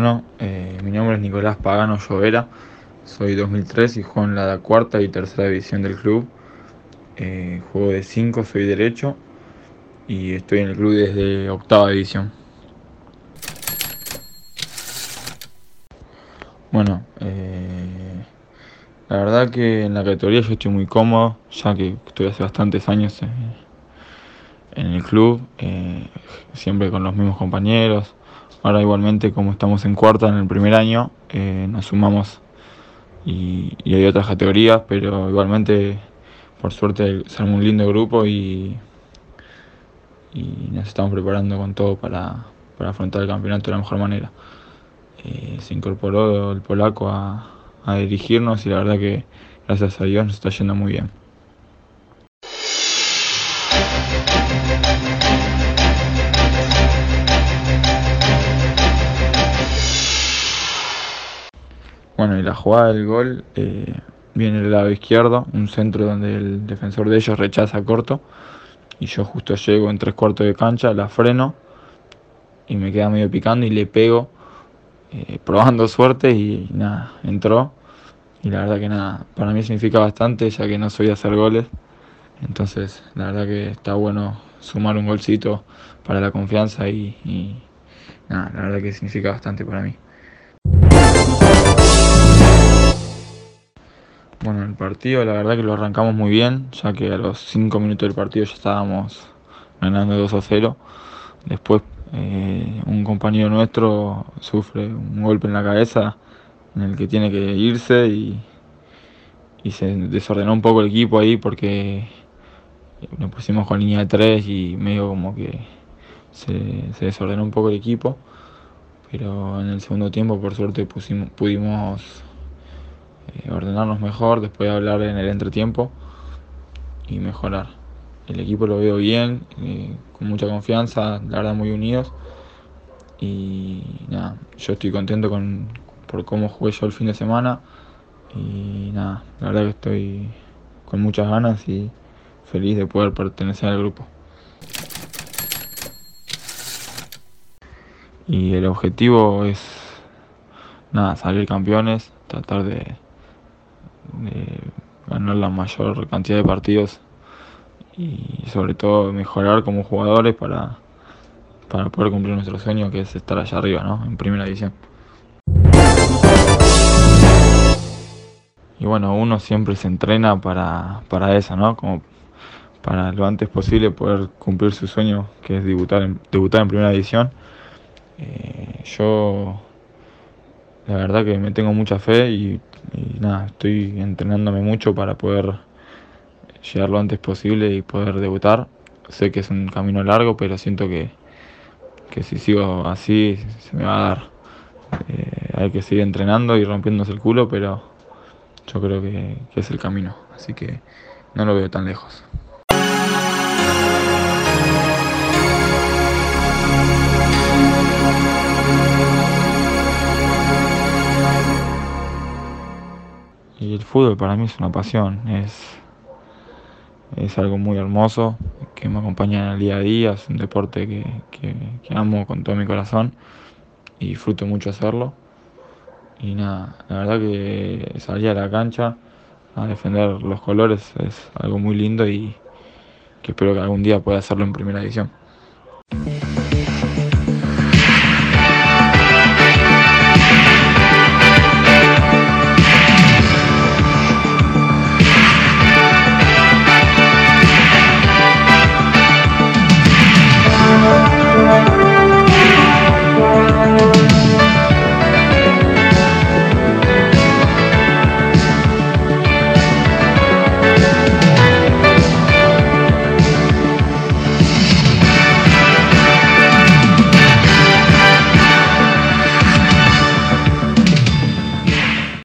Bueno, eh, mi nombre es Nicolás Pagano Llovera, soy 2003 y juego en la cuarta y tercera división del club. Eh, juego de 5, soy derecho y estoy en el club desde octava división. Bueno, eh, la verdad que en la categoría yo estoy muy cómodo, ya que estoy hace bastantes años en el club, siempre con los mismos compañeros Ahora igualmente como estamos en cuarta en el primer año, eh, nos sumamos y, hay otras categorías, pero igualmente por suerte somos un lindo grupo y, nos estamos preparando con todo para, afrontar el campeonato de la mejor manera. Eh, se incorporó el polaco a, a dirigirnos y la verdad que gracias a Dios nos está yendo muy bien. Bueno, y la jugada del gol eh, viene del lado izquierdo, un centro donde el defensor de ellos rechaza corto. Y yo justo llego en tres cuartos de cancha, la freno y me queda medio picando y le pego, eh, probando suerte y nada, entró. Y la verdad que nada, para mí significa bastante ya que no soy de hacer goles. Entonces, la verdad que está bueno sumar un golcito para la confianza y, y nada, la verdad que significa bastante para mí. Partido la verdad que lo arrancamos muy bien, ya que a los 5 minutos del partido ya estábamos ganando 2 a 0. Después eh, un compañero nuestro sufre un golpe en la cabeza en el que tiene que irse y, se desordenó un poco el equipo ahí porque nos pusimos con línea de 3 y medio como que se, se desordenó un poco el equipo. Pero en el segundo tiempo por suerte pusimos, pudimos eh, ordenarnos mejor, después de hablar en el entretiempo y mejorar. El equipo lo veo bien, eh, con mucha confianza, la verdad muy unidos. Y nada, yo estoy contento con, por cómo jugué yo el fin de semana. Y nada, la verdad que estoy con muchas ganas y feliz de poder pertenecer al grupo. Y el objetivo es nada, salir campeones, tratar de, de ganar la mayor cantidad de partidos y sobre todo mejorar como jugadores para, para poder cumplir nuestro sueño que es estar allá arriba, ¿no? En primera división. Y bueno, uno siempre se entrena para, para eso, ¿no? Como para lo antes posible poder cumplir su sueño, que es debutar en, debutar en primera división. Eh, yo la verdad que me tengo mucha fe y nada, estoy entrenándome mucho para poder llegar lo antes posible y poder debutar. Sé que es un camino largo, pero siento que, si sigo así se me va a dar. Eh, hay que seguir entrenando y rompiéndose el culo, pero yo creo que, que es el camino. Así que no lo veo tan lejos. Fútbol para mí es una pasión, es, es algo muy hermoso que me acompaña en el día a día, es un deporte que, amo con todo mi corazón y disfruto mucho hacerlo. Y nada, la verdad que salir a la cancha a defender los colores es algo muy lindo y que espero que algún día pueda hacerlo en primera edición.